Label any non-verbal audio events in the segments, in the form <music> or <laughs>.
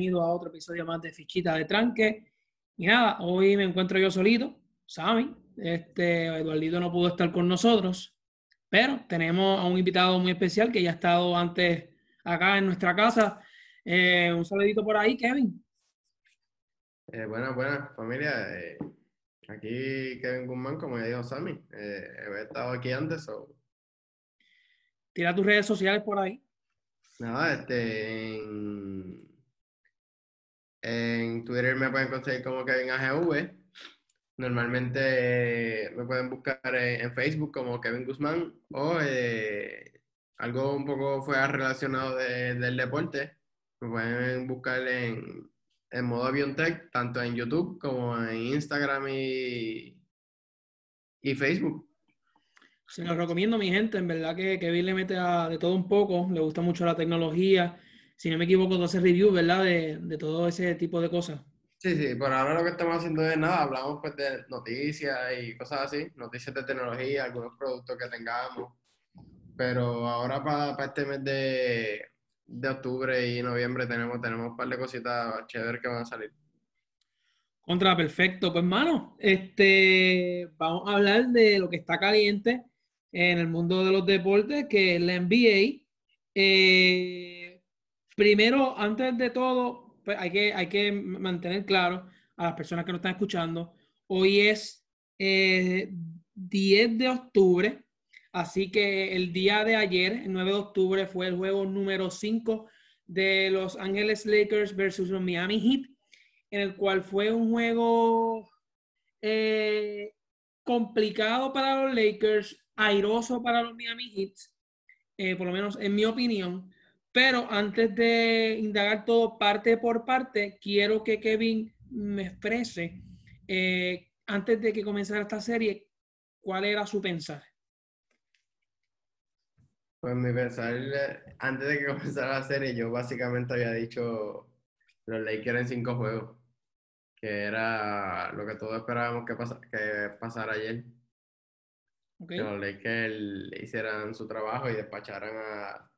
Bienvenido a otro episodio más de Fichita de Tranque. Y nada, hoy me encuentro yo solito, Sammy. Este, Eduardito no pudo estar con nosotros, pero tenemos a un invitado muy especial que ya ha estado antes acá en nuestra casa. Eh, un saludito por ahí, Kevin. Eh, buenas, buenas, familia. Eh, aquí Kevin Guzmán, como ya dijo Sammy. Eh, he estado aquí antes. So... Tira tus redes sociales por ahí. Nada, este, en, en Twitter me pueden conseguir como Kevin AGV. Normalmente me pueden buscar en, Facebook como Kevin Guzmán o eh, algo un poco fuera relacionado del deporte. Me pueden buscar en, en modo Aviontech, tanto en YouTube como en Instagram y, y Facebook. Se los recomiendo, mi gente. En verdad que Kevin le mete a, de todo un poco. Le gusta mucho la tecnología. Si no me equivoco, tú haces reviews, ¿verdad? De, de, todo ese tipo de cosas. Sí, sí. Por ahora lo que estamos haciendo es nada. Hablamos pues de noticias y cosas así. Noticias de tecnología, algunos productos que tengamos. Pero ahora para, para este mes de, de octubre y noviembre tenemos, tenemos un par de cositas chéveres que van a salir. Contra, perfecto. Pues, hermano, este, vamos a hablar de lo que está caliente en el mundo de los deportes, que es la NBA. Eh, primero, antes de todo, pues hay, que, hay que mantener claro a las personas que nos están escuchando, hoy es eh, 10 de octubre, así que el día de ayer, el 9 de octubre, fue el juego número 5 de Los Ángeles Lakers versus los Miami Heat, en el cual fue un juego eh, complicado para los Lakers, airoso para los Miami Heat, eh, por lo menos en mi opinión. Pero antes de indagar todo parte por parte, quiero que Kevin me exprese, eh, antes de que comenzara esta serie, cuál era su mensaje. Pues mi mensaje, antes de que <laughs> comenzara la serie, yo básicamente había dicho los Lakers en cinco juegos, que era lo que todos esperábamos que, que pasara ayer. Okay. Que los Lakers hicieran su trabajo y despacharan a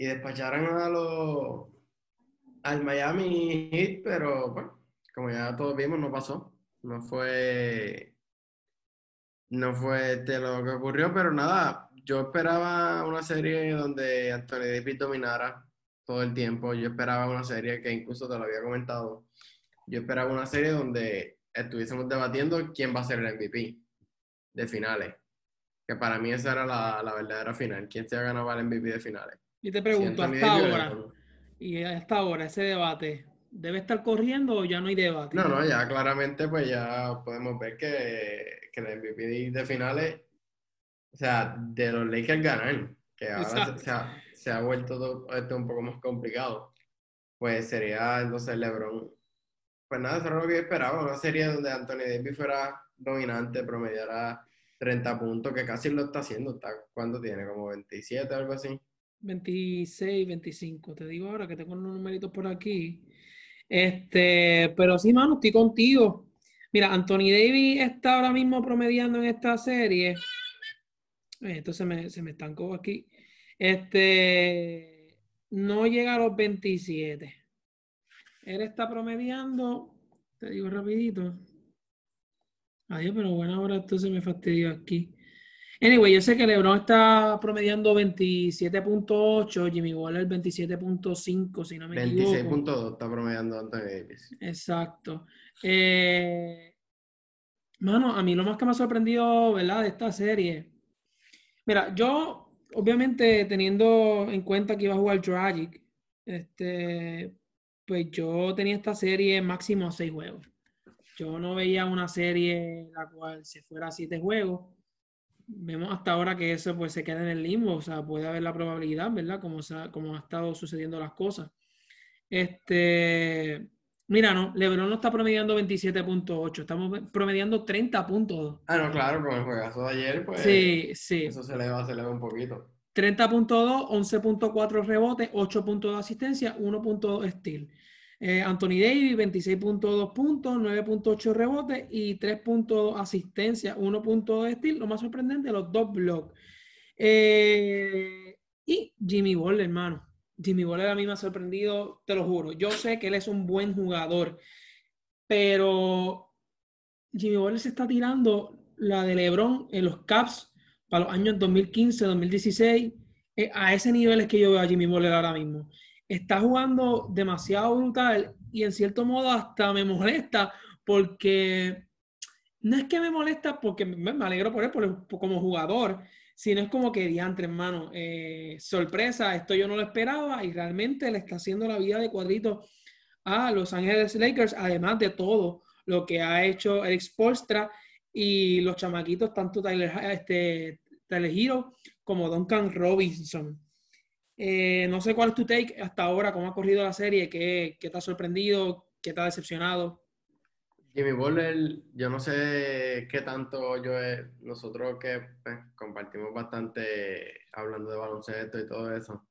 y despacharan a los al Miami Heat, pero bueno, como ya todos vimos, no pasó. No fue no fue de lo que ocurrió, pero nada, yo esperaba una serie donde Anthony Davis dominara todo el tiempo. Yo esperaba una serie que incluso te lo había comentado. Yo esperaba una serie donde estuviésemos debatiendo quién va a ser el MVP de finales que para mí esa era la, la verdadera final. ¿Quién se ha ganado el MVP de finales? Y te pregunto, hasta ahora, y hasta ahora, ese debate, ¿debe estar corriendo o ya no hay debate? No, no, ya claramente pues ya podemos ver que, que el MVP de finales, o sea, de los Lakers ganan, que ahora se, se, ha, se, ha, vuelto todo esto un poco más complicado, pues sería entonces LeBron. Pues nada, eso era lo que yo esperaba, una serie donde Anthony Davis fuera dominante, promediara 30 puntos, que casi lo está haciendo. Está, ¿Cuánto tiene? ¿Como 27 algo así? 26, 25. Te digo ahora que tengo unos numeritos por aquí. Este, pero sí, mano, estoy contigo. Mira, Anthony Davis está ahora mismo promediando en esta serie. Esto se me, se me estancó aquí. Este, no llega a los 27. Él está promediando, te digo rapidito, Adiós, pero bueno, ahora esto se me fastidió aquí. Anyway, yo sé que LeBron está promediando 27.8, Jimmy Waller 27.5, si no me equivoco. 26.2 está promediando Anthony Davis. Exacto. Eh, mano, a mí lo más que me ha sorprendido, ¿verdad? De esta serie. Mira, yo, obviamente, teniendo en cuenta que iba a jugar Tragic, este, pues yo tenía esta serie máximo a seis juegos. Yo no veía una serie en la cual se fuera a siete juegos. Vemos hasta ahora que eso pues se queda en el limbo, o sea, puede haber la probabilidad, ¿verdad? Como, se ha, como ha estado sucediendo las cosas. Este, mira, no, LeBron no está promediando 27.8, estamos promediando 30.2. Ah, no, claro, con el juegazo de ayer, pues. Sí, sí. Eso se eleva, se eleva un poquito. 30.2, 11.4 rebotes, 8.2 asistencia, 1.2 steal. Eh, Anthony Davis, 26.2 puntos, 9.8 rebotes y 3.2 asistencia, 1.2 de estilo. Lo más sorprendente, los dos blocks. Eh, y Jimmy Ball, hermano. Jimmy Butler a mí me ha sorprendido, te lo juro. Yo sé que él es un buen jugador, pero Jimmy Butler se está tirando la de LeBron en los Caps para los años 2015, 2016. Eh, a ese nivel es que yo veo a Jimmy Butler ahora mismo. Está jugando demasiado brutal y en cierto modo hasta me molesta porque no es que me molesta porque me, alegro por él como jugador, sino es como que diantre, hermano, eh, sorpresa, esto yo no lo esperaba y realmente le está haciendo la vida de cuadrito a Los Ángeles Lakers, además de todo lo que ha hecho Eric Spolstra y los chamaquitos, tanto Tyler, este, Tyler Hero como Duncan Robinson. Eh, no sé cuál es tu take hasta ahora, cómo ha corrido la serie, qué, qué te ha sorprendido, qué te ha decepcionado. Jimmy Butler, yo no sé qué tanto yo nosotros que pues, compartimos bastante hablando de baloncesto y todo eso,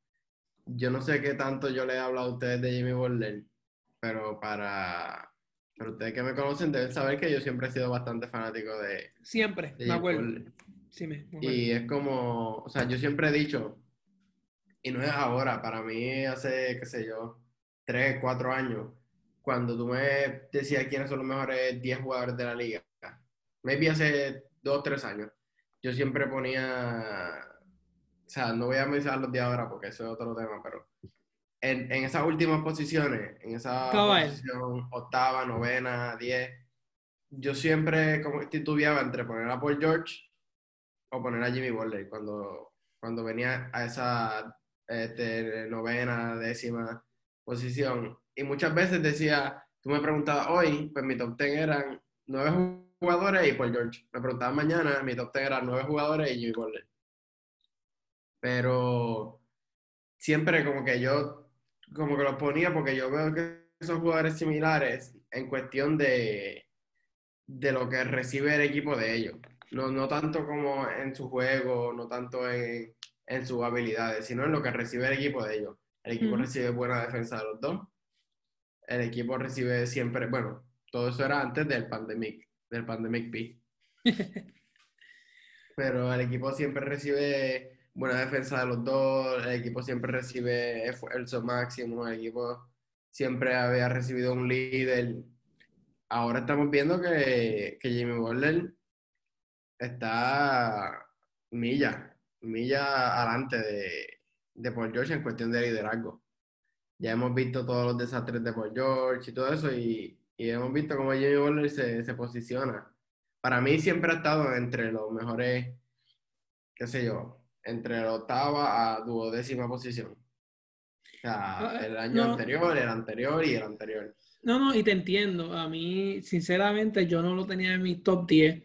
yo no sé qué tanto yo le he hablado a ustedes de Jimmy Butler, pero para, pero ustedes que me conocen deben saber que yo siempre he sido bastante fanático de... Siempre, me acuerdo. Sí, me, Y es como, o sea, yo siempre he dicho, y no es ahora, para mí hace, qué sé yo, tres, cuatro años, cuando tú me decías quiénes son los mejores 10 jugadores de la liga, maybe hace 2 o 3 años, yo siempre ponía, o sea, no voy a mencionar los de ahora porque eso es otro tema, pero en, en esas últimas posiciones, en esa posición octava, novena, 10, yo siempre como titubeaba entre poner a Paul George o poner a Jimmy Butler cuando, cuando venía a esa este, novena, décima posición y muchas veces decía, tú me preguntabas hoy, pues mi top 10 eran nueve jugadores y Paul George. Me preguntabas mañana, mi top 10 eran nueve jugadores y Jimmy Butler. Pero siempre como que yo, como que los ponía porque yo veo que son jugadores similares en cuestión de, de lo que recibe el equipo de ellos. No, no tanto como en su juego, no tanto en, en sus habilidades, sino en lo que recibe el equipo de ellos. El equipo recibe buena defensa de los dos el equipo recibe siempre, bueno, todo eso era antes del pandemic, del pandemic P. <laughs> Pero el equipo siempre recibe buena defensa de los dos, el equipo siempre recibe esfuerzo máximo, el equipo siempre había recibido un líder. Ahora estamos viendo que, que Jimmy Butler está milla, milla adelante de, de Paul George en cuestión de liderazgo ya hemos visto todos los desastres de Paul George y todo eso, y, y hemos visto cómo Jimmy Butler se, se, posiciona. Para mí siempre ha estado entre los mejores, qué sé yo, entre la octava a duodécima posición. O sea, ah, el año anterior, el anterior y el anterior. No, no, y te entiendo. A mí, sinceramente, yo no lo tenía en mi top 10.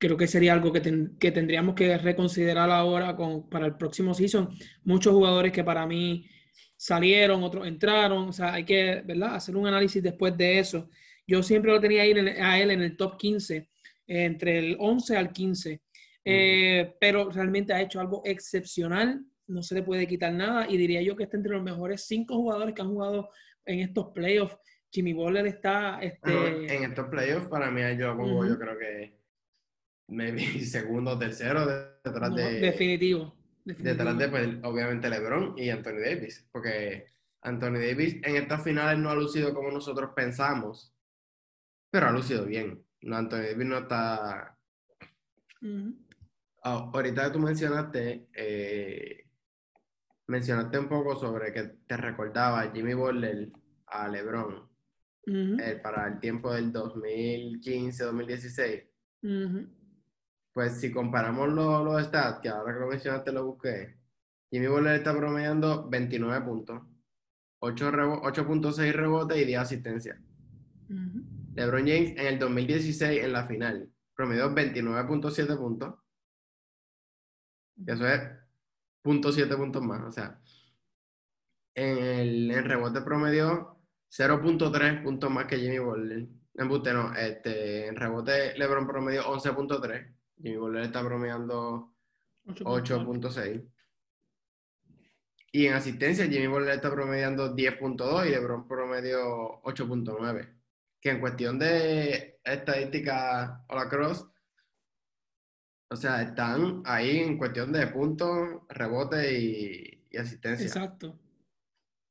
Creo que sería algo que, que tendríamos que reconsiderar ahora con, para el próximo season. Muchos jugadores que para mí salieron, otros entraron, o sea, hay que, ¿verdad? Hacer un análisis después de eso. Yo siempre lo tenía ahí a él en el top 15, entre el 11 al 15, eh, pero realmente ha hecho algo excepcional, no se le puede quitar nada y diría yo que está entre los mejores cinco jugadores que han jugado en estos playoffs. Jimmy Butler está... Este... en estos playoffs para mí yo creo que maybe <laughs> segundo o tercero detrás de... Definitivo Detrás de, pues, obviamente, LeBron y Anthony Davis. Porque Anthony Davis en estas finales no ha lucido como nosotros pensamos, pero ha lucido bien. No, Anthony Davis no está. Ah, ahorita que tú mencionaste, eh, mencionaste un poco sobre que te recordaba Jimmy Butler a LeBron eh, para el tiempo del 2015-2016 pues si comparamos los, los stats, que ahora que lo mencionaste lo busqué, Jimmy Butler está promediando 29 puntos, 8.6 rebotes y 10 asistencias. LeBron James en el 2016 en la final promedió 29.7 puntos. Y eso es 0.7 puntos más. O sea, en el en rebote promedió 0.3 puntos más que Jimmy Butler. En no, este, en rebote LeBron promedió 11.3 Jimmy Butler está promediando 8.6. Y en asistencia, Jimmy Butler está promediando 10.2 y LeBron promedio 8.9. Que en cuestión de estadística o la cross, o sea, están ahí en cuestión de puntos, rebote y, asistencia. Exacto.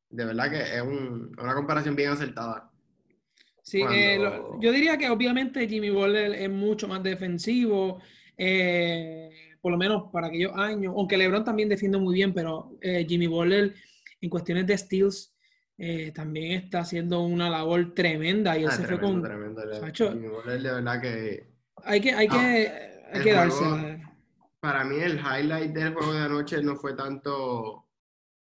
de verdad que es una comparación bien acertada. Sí, eh, yo diría que obviamente Jimmy Butler es mucho más defensivo, eh, por lo menos para aquellos años, aunque LeBron también defiende muy bien, pero eh, Jimmy Butler en cuestiones de steals también está haciendo una labor tremenda y él ah, se fue con... Jimmy Butler de verdad que... Hay que, hay que, hay que darse. Para mí el highlight del juego de anoche no fue tanto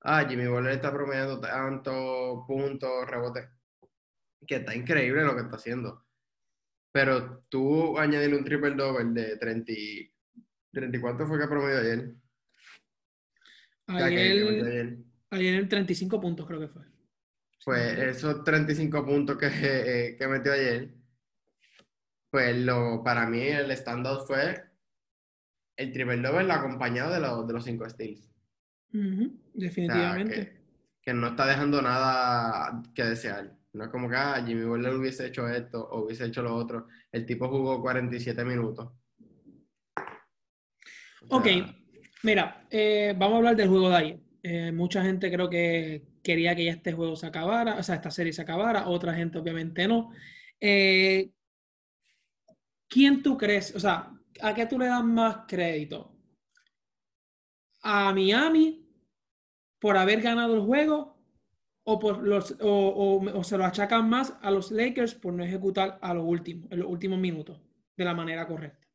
ah, Jimmy Butler está promediando tantos puntos, rebotes, que está increíble lo que está haciendo. Pero tú añadirle un triple double de 30, 30 ¿cuánto fue que promedió ayer? Ayer, ayer, en 35 puntos creo que fue. Pues esos 35 puntos que, eh, que metió ayer, pues lo, para mí el stand-out fue el triple double acompañado de, los, de los cinco steals. Definitivamente. que, no está dejando nada que desear. No es como que ah, Jimmy Butler hubiese hecho esto o hubiese hecho lo otro. El tipo jugó 47 minutos. ok, mira, eh, vamos a hablar del juego de ayer. Eh, mucha gente creo que quería que ya este juego se acabara, o sea, esta serie se acabara, otra gente obviamente no. Eh, ¿Quién tú crees, o sea, a qué tú le das más crédito? a Miami por haber ganado el juego o, por los, o, se lo achacan más a los Lakers por no ejecutar a lo último, en los últimos minutos, de la manera correcta.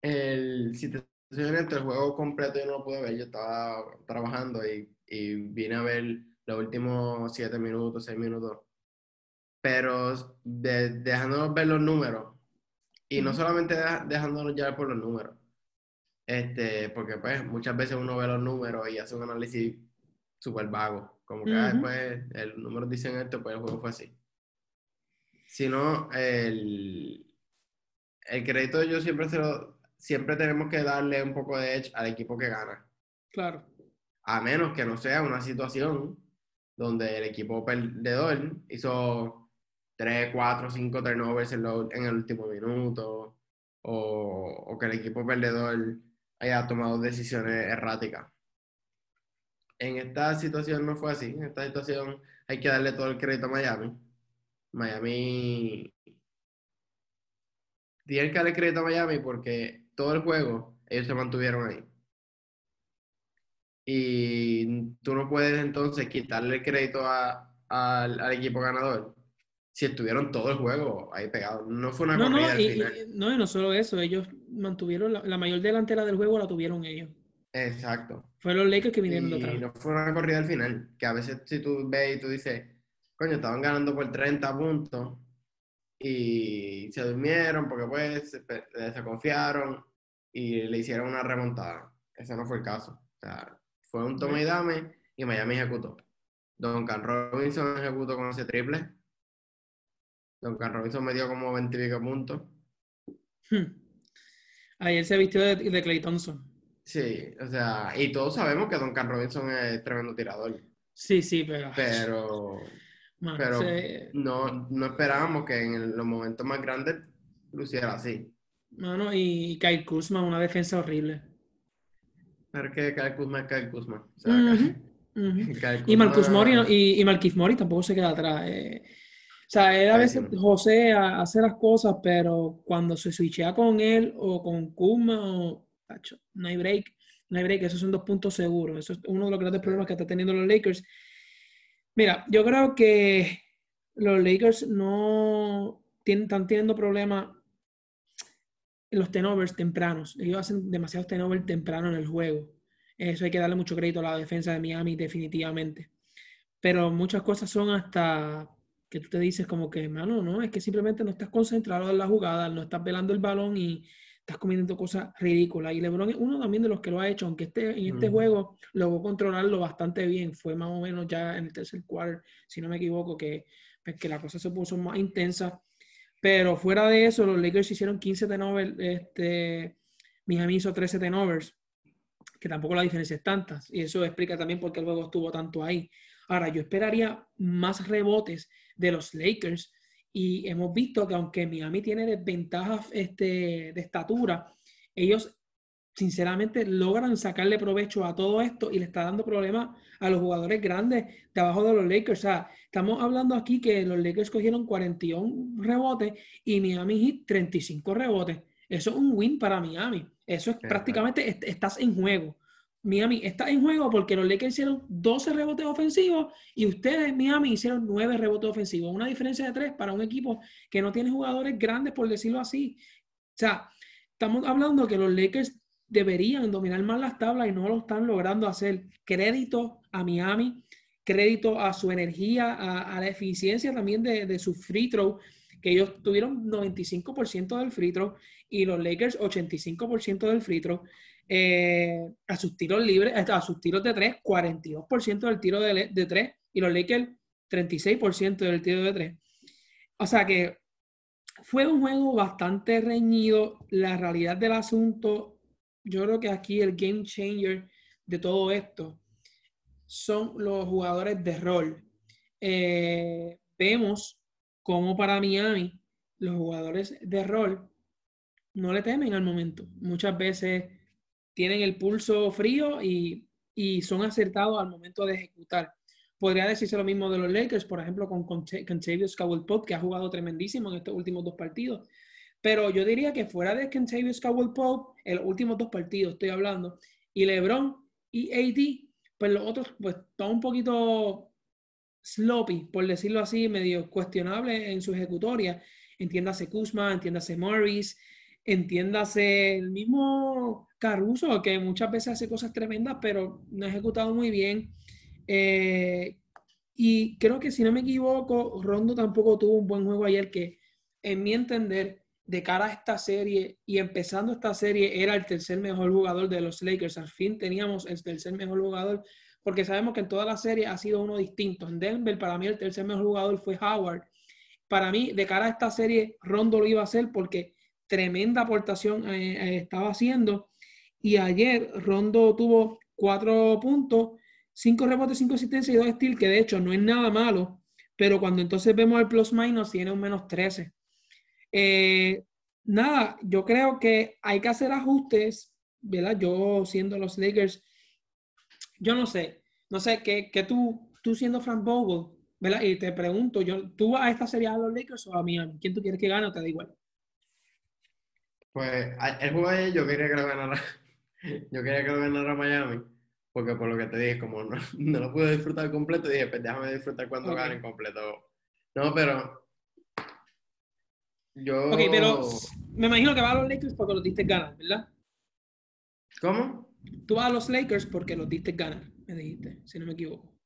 El, si te el juego completo yo no lo pude ver, yo estaba trabajando y, y vine a ver los últimos siete minutos, seis minutos. Pero dejándonos ver los números, y no solamente dejándonos llevar por los números, este, porque pues muchas veces uno ve los números y hace un análisis súper vago. Como que después ah, el número dicen esto, pues el juego fue así. Sino el, el crédito yo siempre se lo, siempre tenemos que darle un poco de edge al equipo que gana. Claro. A menos que no sea una situación donde el equipo perdedor hizo 3, 4, 5 turnovers en, en el último minuto, o, o, que el equipo perdedor haya tomado decisiones erráticas. En esta situación no fue así. En esta situación hay que darle todo el crédito a Miami. Miami. Tiene que darle crédito a Miami porque todo el juego ellos se mantuvieron ahí. Y tú no puedes entonces quitarle el crédito al equipo ganador si estuvieron todo el juego ahí pegados. No fue una no, corrida no, y, no, y no solo eso, ellos mantuvieron la, mayor delantera del juego la tuvieron ellos. Exacto. Fueron los Lakers que vinieron y no fue una corrida al final, que a veces si tú ves y tú dices, coño, estaban ganando por 30 puntos y se durmieron porque pues se, confiaron y le hicieron una remontada. Ese no fue el caso. O sea, fue un toma y dame y Miami ejecutó. Duncan Robinson ejecutó con ese triple Duncan Robinson me dio como 20 y pico puntos. Hmm. Ayer se vistió de, de Clay Thompson. Sí, o sea, y todos sabemos que Duncan Robinson es tremendo tirador. Sí, sí, pero. Pero. pero no, no esperábamos que en los momentos más grandes luciera así. Mano, y Kyle Kuzma, una defensa horrible. Pero que Kyle Kuzma es Kyle Kuzma. <laughs> Y Marcus Mori y, y Marquis Mori tampoco se queda atrás. Eh. O sea, él a veces, José, hace las cosas, pero cuando se switchea con él o con Kuma, o, no hay break, no hay break, esos son dos puntos seguros. Eso es uno de los grandes problemas que está teniendo los Lakers. Mira, yo creo que los Lakers no tienen, están teniendo problemas en los tenovers tempranos. Ellos hacen demasiados tenovers temprano en el juego. Eso hay que darle mucho crédito a la defensa de Miami, definitivamente. Pero muchas cosas son hasta que tú te dices como que, mano, no, es que simplemente no estás concentrado en la jugada, no estás velando el balón y estás cometiendo cosas ridículas. Y LeBron es uno también de los que lo ha hecho, aunque este, en este juego logró controlarlo bastante bien. Fue más o menos ya en el tercer quarter, si no me equivoco, que, pues, que la cosa se puso más intensa. Pero fuera de eso, los Lakers hicieron 15 turnovers, este, Miami hizo 13 turnovers, que tampoco la diferencia es tanta. Y eso explica también por qué el juego estuvo tanto ahí. Ahora, yo esperaría más rebotes de los Lakers. Y hemos visto que aunque Miami tiene desventajas este, de estatura, ellos sinceramente logran sacarle provecho a todo esto y le está dando problemas a los jugadores grandes de abajo de los Lakers. O sea, estamos hablando aquí que los Lakers cogieron 41 rebotes y Miami Heat 35 rebotes. Eso es un win para Miami. Eso es prácticamente, estás en juego. Miami está en juego porque los Lakers hicieron 12 rebotes ofensivos y ustedes, Miami, hicieron 9 rebotes ofensivos. Una diferencia de 3 para un equipo que no tiene jugadores grandes, por decirlo así. O sea, estamos hablando que los Lakers deberían dominar más las tablas y no lo están logrando hacer. Crédito a Miami, crédito a su energía, a, la eficiencia también de, de su free throw, que ellos tuvieron 95% del free throw y los Lakers 85% del free throw. Eh, a sus tiros libres, a sus tiros de 3, 42% del tiro de, de 3 y los Lakers 36% del tiro de 3. O sea que fue un juego bastante reñido. La realidad del asunto, yo creo que aquí el game changer de todo esto son los jugadores de rol. Eh, vemos como para Miami los jugadores de rol no le temen al momento. Muchas veces tienen el pulso frío y, son acertados al momento de ejecutar. Podría decirse lo mismo de los Lakers, por ejemplo, con Contavious Cowell Pop, que ha jugado tremendísimo en estos últimos dos partidos. Pero yo diría que fuera de Contavious Cowell Pop, en los últimos dos partidos estoy hablando, y LeBron y AD, pues los otros, pues, están un poquito sloppy, por decirlo así, medio cuestionable en su ejecutoria. Entiéndase Kuzma, entiéndase Morris, entiéndase el mismo Caruso, que muchas veces hace cosas tremendas, pero no ha ejecutado muy bien. Eh, y creo que si no me equivoco, Rondo tampoco tuvo un buen juego ayer, que en mi entender, de cara a esta serie y empezando esta serie, era el tercer mejor jugador de los Lakers. Al fin teníamos el tercer mejor jugador, porque sabemos que en toda la serie ha sido uno distinto. En Denver, para mí, el tercer mejor jugador fue Howard. Para mí, de cara a esta serie, Rondo lo iba a hacer porque tremenda aportación eh, eh, estaba haciendo. Y ayer Rondo tuvo cuatro puntos, cinco rebotes, cinco asistencias y dos steals, que de hecho no es nada malo, pero cuando entonces vemos el plus minus tiene un menos 13. Eh, nada, yo creo que hay que hacer ajustes, ¿verdad? Yo siendo los Lakers, yo no sé, no sé, que, tú, tú siendo Frank Vogel, ¿verdad? Y te pregunto, yo, ¿tú a esta serie a los Lakers o a Miami? ¿Quién tú quieres que gane o te da igual? Pues el juego ayer yo quería que lo ganara. <laughs> Yo quería que lo ganara Miami. Porque por lo que te dije, como no, <laughs> no lo pude disfrutar completo, dije, pues déjame disfrutar cuando okay. ganen completo. No, pero. Yo. Ok, pero me imagino que va a los Lakers porque los diste ganar, ¿verdad? ¿Cómo? Tú vas a los Lakers porque los diste ganar, me dijiste, si no me equivoco.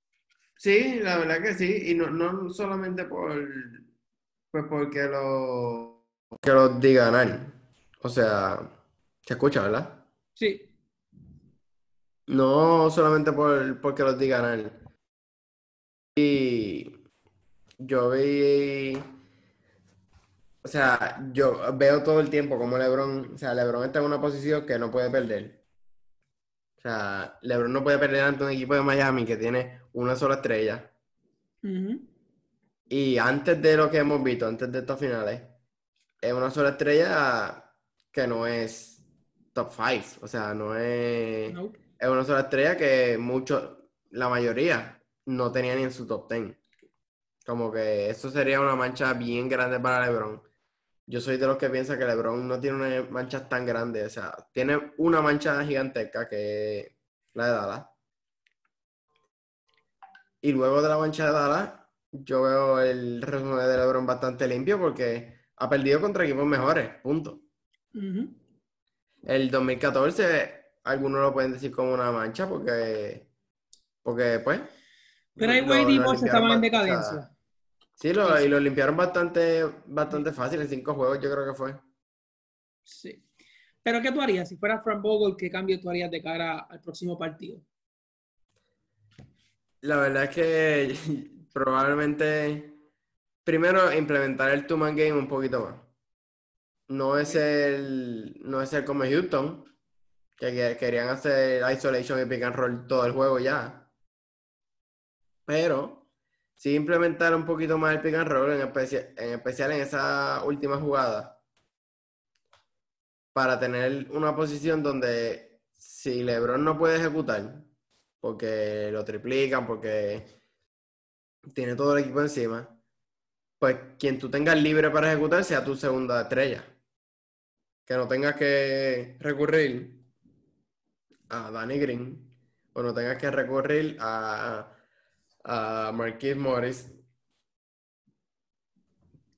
Sí, la verdad que sí. Y no, no solamente por. Pues porque lo. Que los di ganar. O sea, se escucha, ¿verdad? Sí. No solamente por porque los digan él. Y yo vi. O sea, yo veo todo el tiempo como LeBron. O sea, LeBron está en una posición que no puede perder. O sea, LeBron no puede perder ante un equipo de Miami que tiene una sola estrella. Y antes de lo que hemos visto, antes de estos finales, es una sola estrella que no es top 5, o sea, no es... Es una sola estrella que muchos, la mayoría, no tenía ni en su top 10. Como que eso sería una mancha bien grande para LeBron. Yo soy de los que piensa que LeBron no tiene una mancha tan grande, o sea, tiene una mancha gigantesca que es la de Dallas. Y luego de la mancha de Dallas, yo veo el resumen de LeBron bastante limpio porque ha perdido contra equipos mejores, punto. El 2014, algunos lo pueden decir como una mancha porque, porque pues... Pero hay equipos estaban en decadencia. sí, lo, y lo limpiaron bastante, bastante fácil en cinco juegos, yo creo que fue. Sí. Pero ¿qué tú harías? Si fuera Frank Vogel, ¿qué cambio tú harías de cara al próximo partido? La verdad es que <laughs> probablemente primero implementar el two-man game un poquito más. No es el, no es el como Houston, que, querían hacer isolation y pick and roll todo el juego ya. Pero sí implementar un poquito más el pick and roll, en, especial en, especial en esa última jugada. para tener una posición donde si LeBron no puede ejecutar, porque lo triplican, porque tiene todo el equipo encima, pues quien tú tengas libre para ejecutar sea tu segunda estrella. Que no tengas que recurrir a Danny Green o no tengas que recurrir a, a Marquis Morris.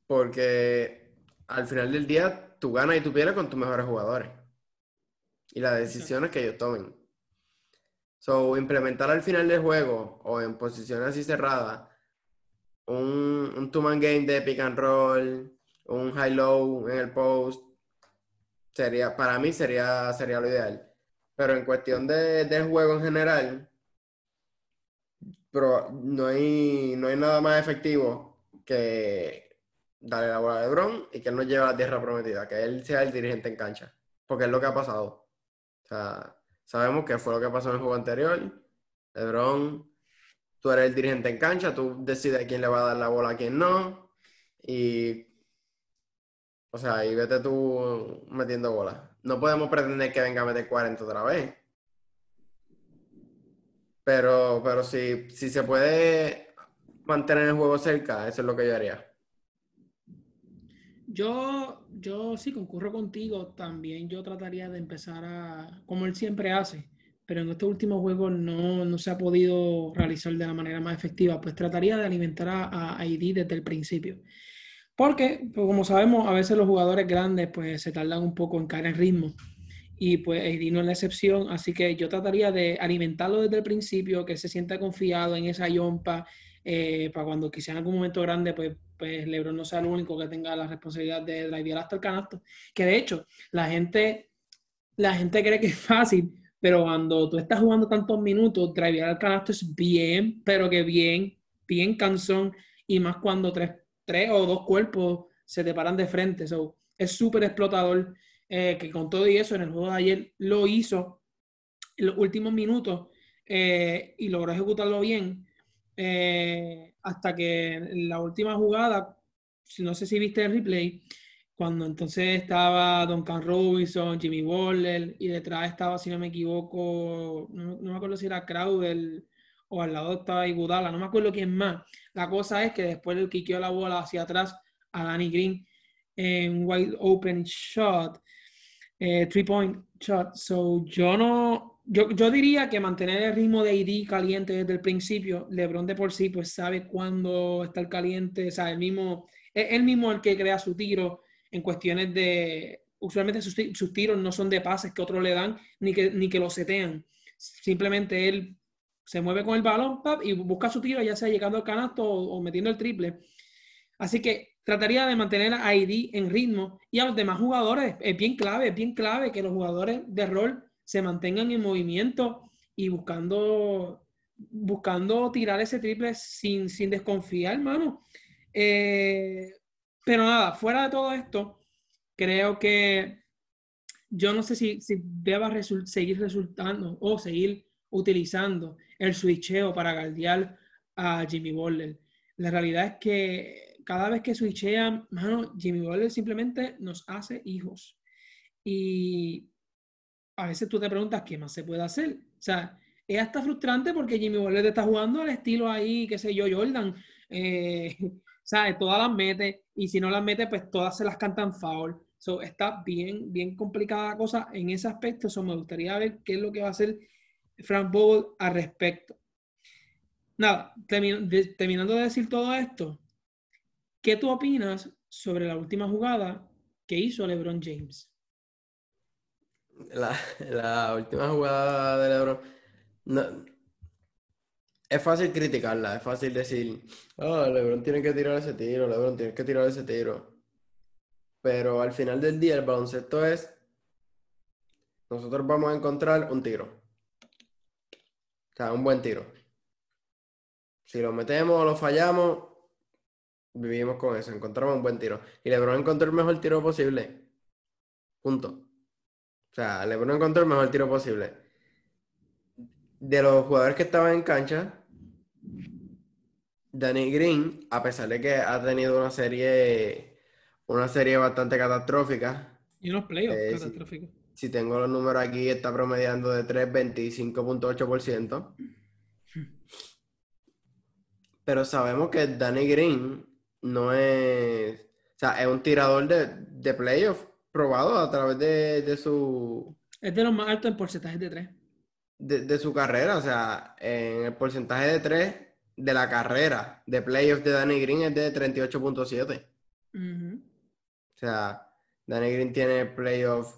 Porque al final del día tú ganas y tú pierdes con tus mejores jugadores. Y las decisiones que ellos tomen. So, implementar al final del juego o en posiciones así cerradas un, un two-man game de pick and roll, un high-low en el post, sería, para mí sería, sería lo ideal. Pero en cuestión de, del juego en general, pero no hay, no hay nada más efectivo que darle la bola a LeBron y que él nos lleve a la tierra prometida, que él sea el dirigente en cancha, porque es lo que ha pasado. O sea, sabemos que fue lo que pasó en el juego anterior. LeBron tú eres el dirigente en cancha, tú decides a quién le va a dar la bola, a quién no. Y. O sea, y vete tú metiendo bolas. No podemos pretender que venga a meter 40 otra vez. Pero, pero si, si se puede mantener el juego cerca, eso es lo que yo haría. Yo, yo sí concurro contigo. También yo trataría de empezar a, como él siempre hace, pero en estos últimos juegos no, se ha podido realizar de la manera más efectiva, pues trataría de alimentar a ID desde el principio. Porque, pues, como sabemos, a veces los jugadores grandes pues se tardan un poco en caer en ritmo y pues ID no es la excepción, así que yo trataría de alimentarlo desde el principio, que se sienta confiado en esa yompa, eh, para cuando quizá en algún momento grande pues, pues LeBron no sea el único que tenga la responsabilidad de drivear hasta el canasto, que de hecho la gente, la gente cree que es fácil, pero cuando tú estás jugando tantos minutos, drivear al canasto es bien, pero que bien, bien cansón, y más cuando tres, tres o dos cuerpos se te paran de frente. So, es súper explotador, eh, que con todo y eso en el juego de ayer lo hizo en los últimos minutos eh, y logró ejecutarlo bien. Eh, hasta que en la última jugada, no sé si viste el replay, cuando entonces estaba Duncan Robinson, Jimmy Waller, y detrás estaba, si no me equivoco, no, me acuerdo si era Crowder o al lado estaba Igudala, no me acuerdo quién más. La cosa es que después le quiqueó la bola hacia atrás a Danny Green en wide open shot, eh, three point shot. So yo no, yo, yo diría que mantener el ritmo de ID caliente desde el principio, LeBron de por sí pues sabe cuándo está el caliente, o sea, el mismo, es el mismo el que crea su tiro en cuestiones de, usualmente sus, tiros no son de pases que otros le dan, ni que, ni que lo setean. Simplemente él se mueve con el balón y busca su tiro, ya sea llegando al canasto o, metiendo el triple. Así que trataría de mantener a ID en ritmo y a los demás jugadores. Es bien clave, es bien clave que los jugadores de rol se mantengan en movimiento y buscando, buscando tirar ese triple sin, sin desconfiar, hermano. Eh, pero nada, fuera de todo esto, creo que yo no sé si, si deba seguir resultando o seguir utilizando el switcheo para guardiar a Jimmy Butler. La realidad es que cada vez que switchean, mano, Jimmy Butler simplemente nos hace hijos. Y a veces tú te preguntas qué más se puede hacer. O sea, es hasta frustrante porque Jimmy Butler está jugando al estilo ahí, qué sé yo, Jordan. Eh, <laughs> ¿sabes? Todas las mete y si no las mete, pues todas se las cantan foul. So, está bien, bien complicada la cosa en ese aspecto. So, me gustaría ver qué es lo que va a hacer Frank Vogel al respecto. Nada, terminando de decir todo esto, ¿qué tú opinas sobre la última jugada que hizo LeBron James? La, la última jugada de LeBron. No, es fácil criticarla, es fácil decir, oh, LeBron tiene que tirar ese tiro, LeBron tiene que tirar ese tiro. Pero al final del día, el baloncesto es, nosotros vamos a encontrar un tiro. O sea, un buen tiro. Si lo metemos o lo fallamos, vivimos con eso, encontramos un buen tiro. Y LeBron encontró el mejor tiro posible. Punto. O sea, LeBron encontró el mejor tiro posible de los jugadores que estaban en cancha, Danny Green, a pesar de que ha tenido una serie, una serie bastante catastrófica, Y unos playoffs Eh, sí. Si tengo los números aquí, está promediando de 3, 25.8%. Pero sabemos que Danny Green no es. O sea, es un tirador de, de playoff probado a través de, de su, Es de los más altos en porcentajes de tres. de, de su carrera. O sea, en el porcentaje de 3 de la carrera de playoff de Danny Green es de 38.7. Ujú. O sea, Danny Green tiene playoff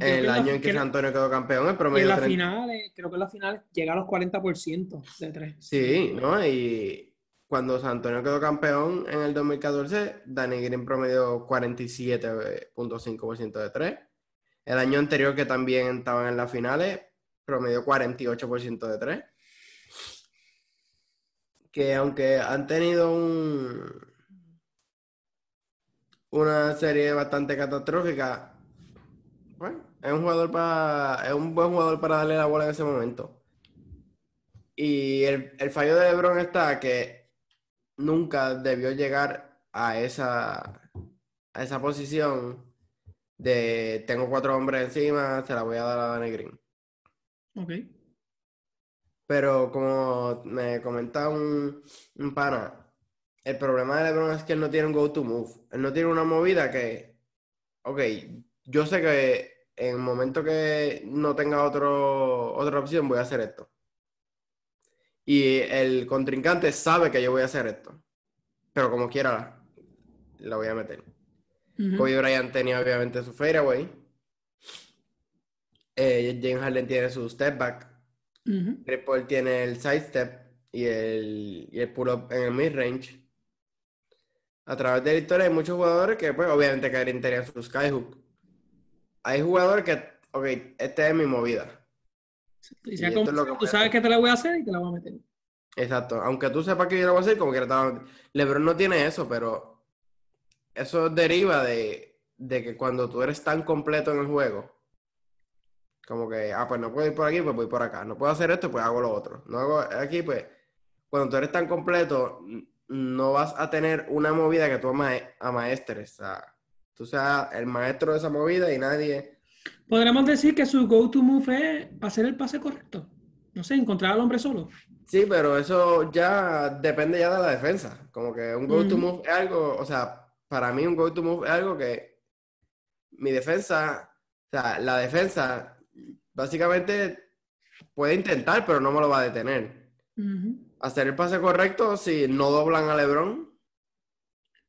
el año en que San Antonio quedó campeón, el y en promedio las 30. finales, creo que en las finales llega a los 40% de tres. Sí, ¿no? Y cuando San Antonio quedó campeón en el 2014, Danny Green promedió 47.5% de 3. El año anterior, que también estaban en las finales, promedió 48% de 3. Que aunque han tenido un, una serie bastante catastrófica, bueno, es un jugador para, es un buen jugador para darle la bola en ese momento. Y el, el fallo de LeBron está que nunca debió llegar a esa, a esa posición de tengo cuatro hombres encima, se la voy a dar a Danny Green. Ok. Pero como me comentaba un, un pana, el problema de LeBron es que él no tiene un go-to move. Él no tiene una movida que, ok, yo sé que en el momento que no tenga otro, otra opción voy a hacer esto. Y el contrincante sabe que yo voy a hacer esto. Pero como quiera, la voy a meter. Ujú. Kobe Bryant tenía obviamente su fadeaway. Eh, James Harden tiene su step back. Chris Paul tiene el sidestep y el, y el pull-up en el mid-range. A través de la historia hay muchos jugadores que, pues, obviamente Kyrie tenía su skyhook. Hay jugadores que, ok, esta es mi movida. Y sea Y como es que tú sabes que te la voy a hacer y te la voy a meter. Exacto. Aunque tú sepas que yo lo voy a hacer, como que LeBron no tiene eso, pero eso deriva de, de que cuando tú eres tan completo en el juego, como que, ah, pues no puedo ir por aquí, pues voy por acá. No puedo hacer esto, pues hago lo otro. No hago aquí, pues, cuando tú eres tan completo, no vas a tener una movida que tú ama- amaestres. O sea, tú seas el maestro de esa movida y nadie. Podríamos decir que su go-to move es hacer el pase correcto. No sé, encontrar al hombre solo. Sí, pero eso ya depende ya de la defensa. Como que un go-to Ujú. move es algo, o sea, para mí un go-to move es algo que mi defensa, o sea, la defensa básicamente puede intentar, pero no me lo va a detener. Hacer el pase correcto si no doblan a LeBron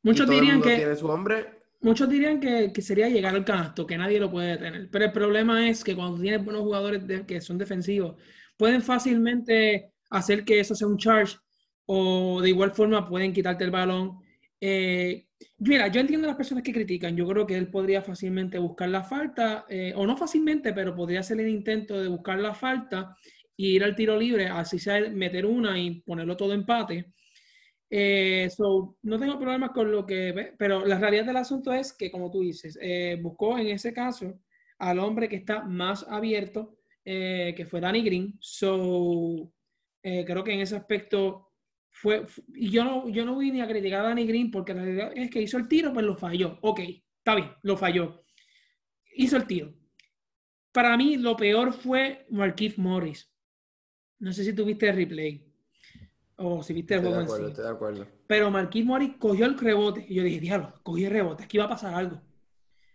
Muchos dirían mundo que, tiene su hombre. Muchos dirían que, que sería llegar al canasto, que nadie lo puede detener. Pero el problema es que cuando tienes buenos jugadores que son defensivos, pueden fácilmente hacer que eso sea un charge o de igual forma pueden quitarte el balón. Eh, mira, yo entiendo a las personas que critican. Yo creo que él podría fácilmente buscar la falta, eh, o no fácilmente, pero podría hacer el intento de buscar la falta y ir al tiro libre, así sea meter una y ponerlo todo empate. Eh, so, no tengo problemas con lo que ve, pero la realidad del asunto es que, como tú dices, eh, buscó en ese caso al hombre que está más abierto, eh, que fue Danny Green. So, creo que en ese aspecto fue, fu- y yo no, yo no voy ni a criticar a Danny Green porque la realidad es que hizo el tiro, pues lo falló. Ok, está bien, lo falló. Hizo el tiro. Para mí, lo peor fue Marquise Morris. No sé si tuviste el replay o si viste el juego en sí. estoy de acuerdo. Pero Marquis Morris cogió el rebote. Y yo dije, diablo, cogí el rebote. Aquí va a pasar algo.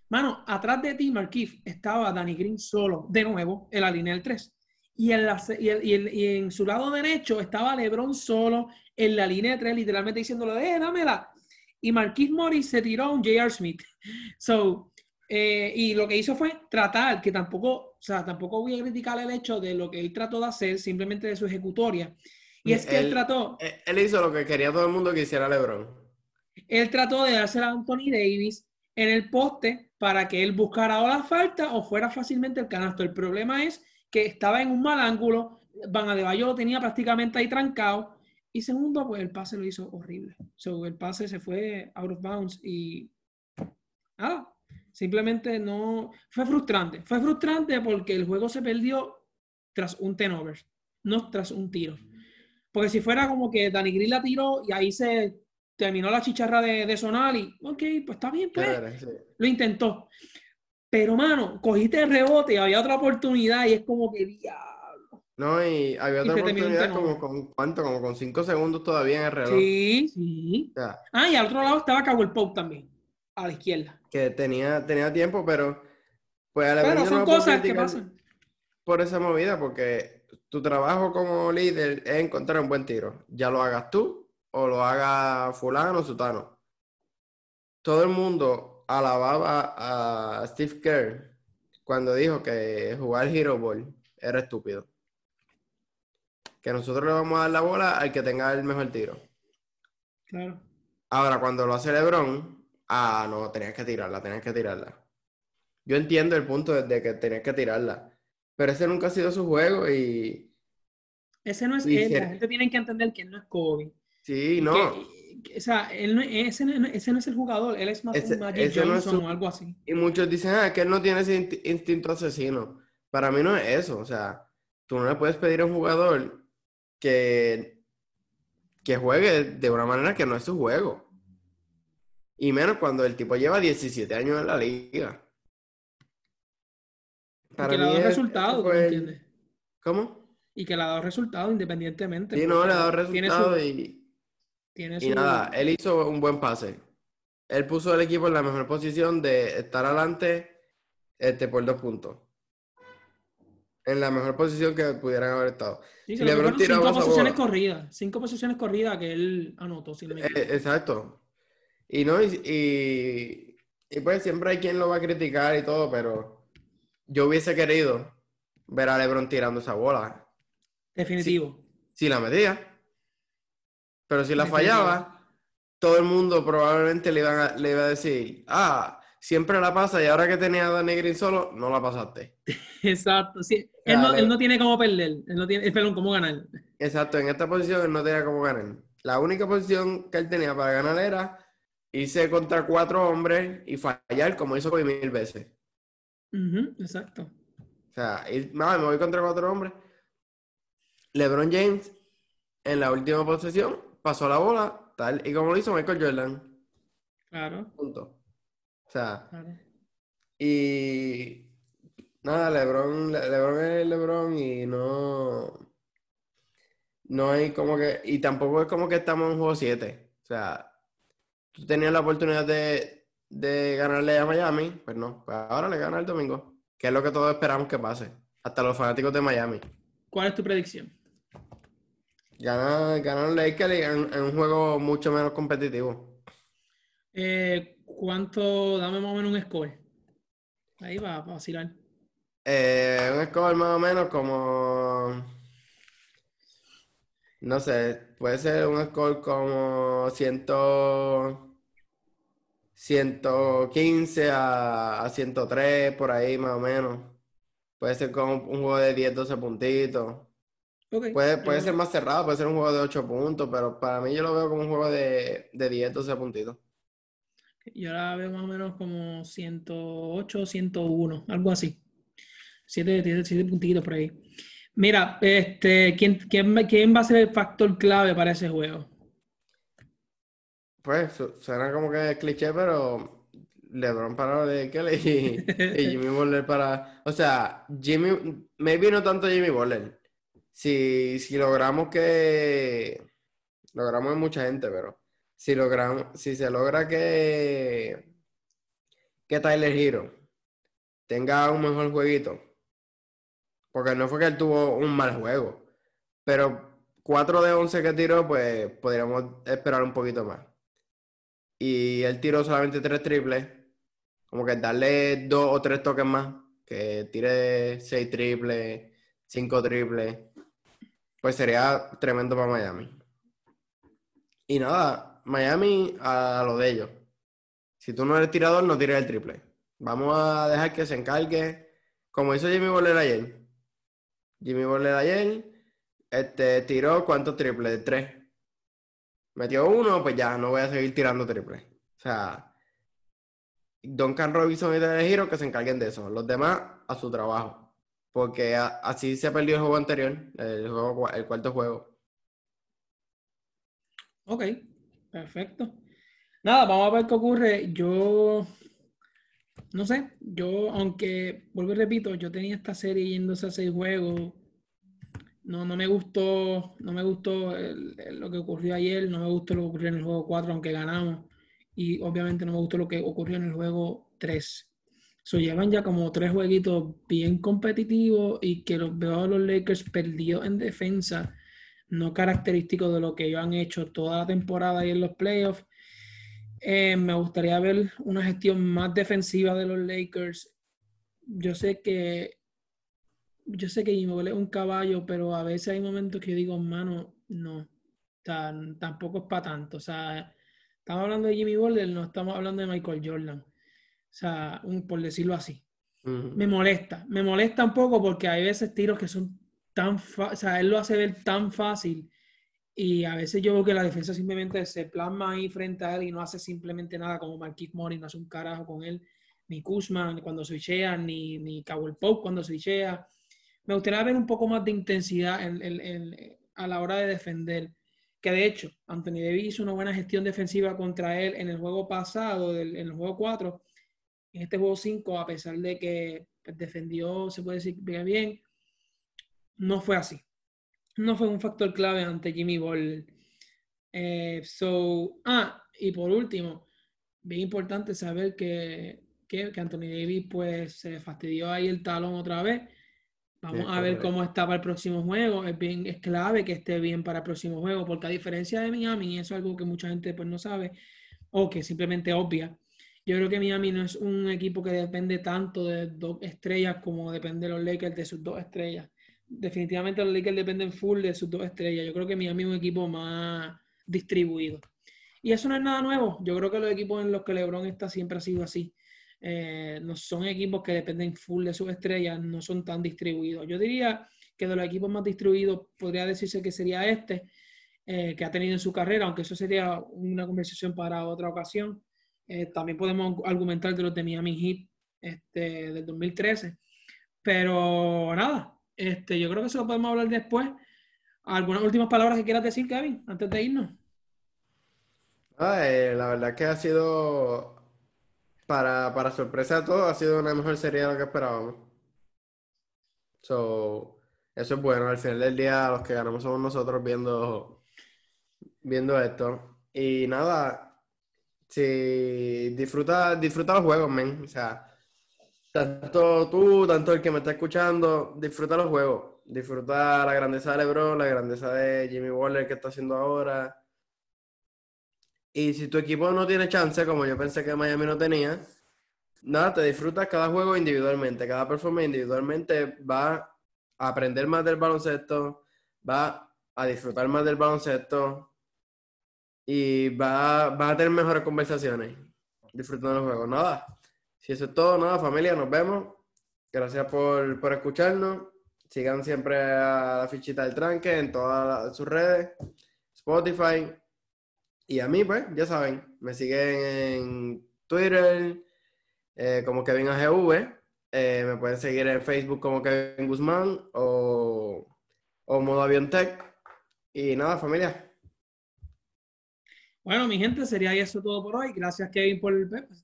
Mano, atrás de ti, Marquis, estaba Danny Green solo, de nuevo, en la línea del 3. Y en, la y, el- y el- y en su lado derecho estaba LeBron solo en la línea de 3, literalmente diciéndole, eh, dámela. Y Marquis Morris se tiró a un J.R. Smith. <laughs> So, eh, y lo que hizo fue tratar, que tampoco, o sea, tampoco voy a criticar el hecho de lo que él trató de hacer, simplemente de su ejecutoria. Y es que él Él- trató, Él, él hizo lo que quería todo el mundo que hiciera LeBron. él trató de dársela a Anthony Davis en el poste para que él buscara o la falta o fuera fácilmente el canasto. El problema es que estaba en un mal ángulo, Van Adebayo lo tenía prácticamente ahí trancado y segundo, pues el pase lo hizo horrible. So, el pase se fue out of bounds y nada, simplemente no, fue frustrante. Fue frustrante porque el juego se perdió tras un turnover, no tras un tiro. Porque si fuera como que Danny Green la tiró y ahí se terminó la chicharra de, de sonar y, ok, pues está bien, pues, sí. lo intentó. Pero, mano, cogiste el rebote y había otra oportunidad y es como que diablo. No, y había Y otra oportunidad como con, ¿cuánto? Como con cinco segundos todavía en el reloj. Sí, sí. Ah, y al otro lado estaba Cowell Pope también, a la izquierda. que tenía, tenía tiempo, pero pues a LeBron Pero son no cosas que pasan. por esa movida, porque tu trabajo como líder es encontrar un buen tiro. Ya lo hagas tú o lo haga fulano o sutano. Todo el mundo alababa a Steve Kerr cuando dijo que jugar Hero Ball era estúpido. Que nosotros le vamos a dar la bola al que tenga el mejor tiro. Claro. Ahora, cuando lo hace LeBron, ah, no, tenías que tirarla, tenías que tirarla. Yo entiendo el punto de que tenías que tirarla, pero ese nunca ha sido su juego y Ese no es él. ser- La gente tiene que entender que él no es Kobe. sí, no, que- que- o sea, él no, ese, no, ese no es el jugador. Él es más Ese- un Magic ese no es Johnson su- o algo así. y muchos dicen, ah, que él no tiene ese insti- instinto asesino. Para mí no es eso, o sea, tú no le puedes pedir a un jugador que, que juegue de una manera que no es su juego. Y menos cuando el tipo lleva 17 años en la liga. Y que le ha dado resultados, ese ¿tú fue me entiendes? ¿Cómo? Y que le ha dado resultados independientemente. Sí, no, porque le ha dado resultados y, tiene y su- nada, él hizo un buen pase. Él puso al equipo en la mejor posición de estar adelante este, por dos puntos. En la mejor posición que pudieran haber estado. Sí, si tiraba cinco posiciones bola. corridas. Cinco posiciones corridas que él anotó, si no me Eh, exacto. Y no, y, y, y pues siempre hay quien lo va a criticar y todo, pero yo hubiese querido ver a LeBron tirando esa bola. Definitivo. Si la metía. Pero si la Definitivo. fallaba, todo el mundo probablemente le, iban a- le iba a decir, ah, siempre la pasa y ahora que tenía a Danny Green solo, no la pasaste. <laughs> Exacto. sí. Él, no, Dale. él no tiene cómo perder. Él no tiene, perdón, cómo ganar. Exacto, en esta posición él no tenía cómo ganar. La única posición que él tenía para ganar era irse contra cuatro hombres y fallar como hizo Kobe mil veces. Ujú, exacto. O sea, ir- no, me voy contra cuatro hombres. LeBron James, en la última posesión, pasó la bola, tal y como lo hizo Michael Jordan. Claro, Punto. O sea, claro. y nada, LeBron, Le- LeBron es LeBron y no, no hay como que, y tampoco es como que estamos en juego 7. O sea, tú tenías la oportunidad de, de ganarle a Miami, pues no, pues ahora le gana el domingo, que es lo que todos esperamos que pase, hasta los fanáticos de Miami. ¿Cuál es tu predicción? Gana, ganan Lakers en, en un juego mucho menos competitivo. Eh, ¿Cuánto? Dame más o menos un score. Ahí va, va a vacilar. Eh, un score más o menos como. No sé, puede ser un score como 100, 115 a, a 103, por ahí más o menos. Puede ser como un juego de 10, 12 puntitos. Ok. Puede, puede ser más cerrado, puede ser un juego de 8 puntos, pero para mí yo lo veo como un juego de, de 10, 12 puntitos. Yo la veo más o menos como 108, 101, algo así. Siete, siete, siete puntitos por ahí. Mira, este, ¿quién, quién, quién va a ser el factor clave para ese juego? Pues su- suena como que cliché, pero LeBron para los Lakers <laughs> y, y Jimmy Butler para. O sea, Jimmy, maybe no tanto Jimmy Butler. Si, si logramos que. Logramos mucha gente, pero. Si logramos, si se logra que. Que Tyler Hero tenga un mejor jueguito. Porque no fue que él tuvo un mal juego. Pero 4 de 11 que tiró, pues podríamos esperar un poquito más y él tiró solamente tres triples, como que darle dos o tres toques más, que tire seis triples, cinco triples, pues sería tremendo para Miami. Y nada, Miami a lo de ellos. Si tú no eres tirador, no tires el triple. Vamos a dejar que se encargue, como hizo Jimmy Butler ayer. Jimmy Butler ayer este, tiró cuántos triples? Tres. Metió uno, pues ya, no voy a seguir tirando triples. O sea, Duncan Robinson y Tyler Hero que se encarguen de eso. Los demás, a su trabajo. Porque así se perdió el juego anterior, el, juego, el cuarto juego. Ok, perfecto. Nada, vamos a ver qué ocurre. Yo no sé, yo, aunque, vuelvo y repito, yo tenía esta serie yéndose a seis juegos. No, no me gustó, no me gustó lo que ocurrió ayer, no me gustó lo que ocurrió en el juego 4, aunque ganamos. Y obviamente no me gustó lo que ocurrió en el juego 3. So, llevan ya como tres jueguitos bien competitivos y que los veo a los Lakers perdidos en defensa, no característico de lo que ellos han hecho toda la temporada y en los playoffs. Eh, me gustaría ver una gestión más defensiva de los Lakers. Yo sé que yo sé que Jimmy es un caballo, pero a veces hay momentos que yo digo, mano, no, tampoco es para tanto. O sea, estamos hablando de Jimmy Butler, no estamos hablando de Michael Jordan. O sea, un, por decirlo así. Me molesta, me molesta un poco porque hay veces tiros que son tan fácil, o sea, él lo hace ver tan fácil y a veces yo veo que la defensa simplemente se plasma ahí frente a él y no hace simplemente nada, como Marquis Morris no hace un carajo con él, ni Kuzman cuando switchea, ni, ni Cowell Pope cuando switchea. Me gustaría ver un poco más de intensidad a la hora de defender. Que de hecho, Anthony Davis hizo una buena gestión defensiva contra él en el juego pasado, en el juego 4. En este juego 5, a pesar de que pues, defendió, se puede decir bien, no fue así no fue un factor clave ante Jimmy Ball. Eh, so, ah, y por último, bien importante saber que, que, Anthony Davis pues se fastidió ahí el talón otra vez. Vamos a ver cómo está para el próximo juego. Es, bien, es clave que esté bien para el próximo juego, porque a diferencia de Miami, eso es algo que mucha gente pues no sabe o que simplemente obvia. Yo creo que Miami no es un equipo que depende tanto de dos estrellas como depende de los Lakers de sus dos estrellas definitivamente los Lakers dependen full de sus dos estrellas. Yo creo que Miami es un equipo más distribuido. Y eso no es nada nuevo. Yo creo que los equipos en los que LeBron está siempre ha sido así. Eh, no son equipos que dependen full de sus estrellas, no son tan distribuidos. Yo diría que de los equipos más distribuidos podría decirse que sería este, eh, que ha tenido en su carrera, aunque eso sería una conversación para otra ocasión. Eh, también podemos argumentar de los de Miami Heat este, del 2013. Pero nada, este, yo creo que eso lo podemos hablar después. ¿Algunas últimas palabras que quieras decir, Kevin, antes de irnos? Ah, la verdad que ha sido, para, para sorpresa de todos, ha sido una mejor serie de lo que esperábamos. So, eso es bueno. Al final del día, los que ganamos somos nosotros viendo, viendo esto. Y nada, si disfruta, disfruta los juegos, men. O sea, tanto tú, tanto el que me está escuchando, disfruta los juegos. Disfruta la grandeza de LeBron, la grandeza de Jimmy Waller que está haciendo ahora. Y si tu equipo no tiene chance, como yo pensé que Miami no tenía, nada, te disfrutas cada juego individualmente, cada performance individualmente va a aprender más del baloncesto, va a disfrutar más del baloncesto y va, va a tener mejores conversaciones disfrutando los juegos. Nada, si eso es todo, nada, familia, nos vemos. Gracias por, por escucharnos. Sigan siempre a la fichita del tranque en todas sus redes, Spotify. Y a mí, pues, ya saben, me siguen en Twitter eh, como Kevin AGV. Eh, me pueden seguir en Facebook como Kevin Guzmán o, o Modo Avión Tech. Y nada, familia, bueno, mi gente, sería eso todo por hoy. Gracias, Kevin, por,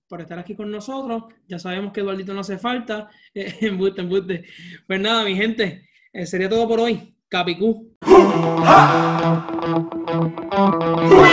por estar aquí con nosotros. Ya sabemos que Eduardito no hace falta. <laughs> en buste, en buste. Pues nada, mi gente, eh, sería todo por hoy. Capicú. <laughs>